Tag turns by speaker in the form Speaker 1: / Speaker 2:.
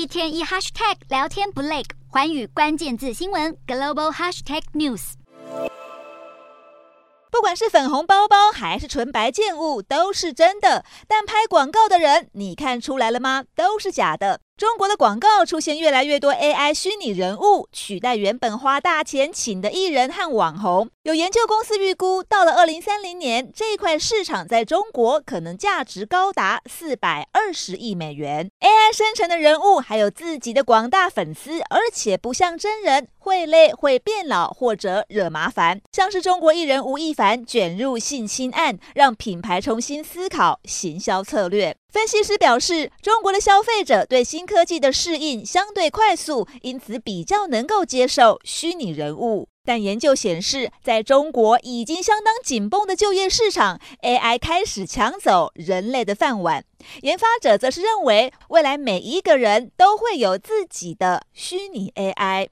Speaker 1: 一天一 hashtag 聊天不累，环宇关键字新闻 global hashtag news。
Speaker 2: 不管是粉红包包还是纯白建物，都是真的。但拍广告的人，你看出来了吗？都是假的。中国的广告出现越来越多 AI 虚拟人物，取代原本花大钱请的艺人和网红。有研究公司预估，到了二零三零年，这块市场在中国可能价值高达四百二十亿美元。AI 生成的人物还有自己的广大粉丝，而且不像真人，会累、会变老或者惹麻烦。像是中国艺人吴亦凡卷入性侵案，让品牌重新思考行销策略。分析师表示，中国的消费者对新科技的适应相对快速，因此比较能够接受虚拟人物。但研究显示，在中国已经相当紧绷的就业市场，AI 开始抢走人类的饭碗。研发者则是认为，未来每一个人都会有自己的虚拟 AI。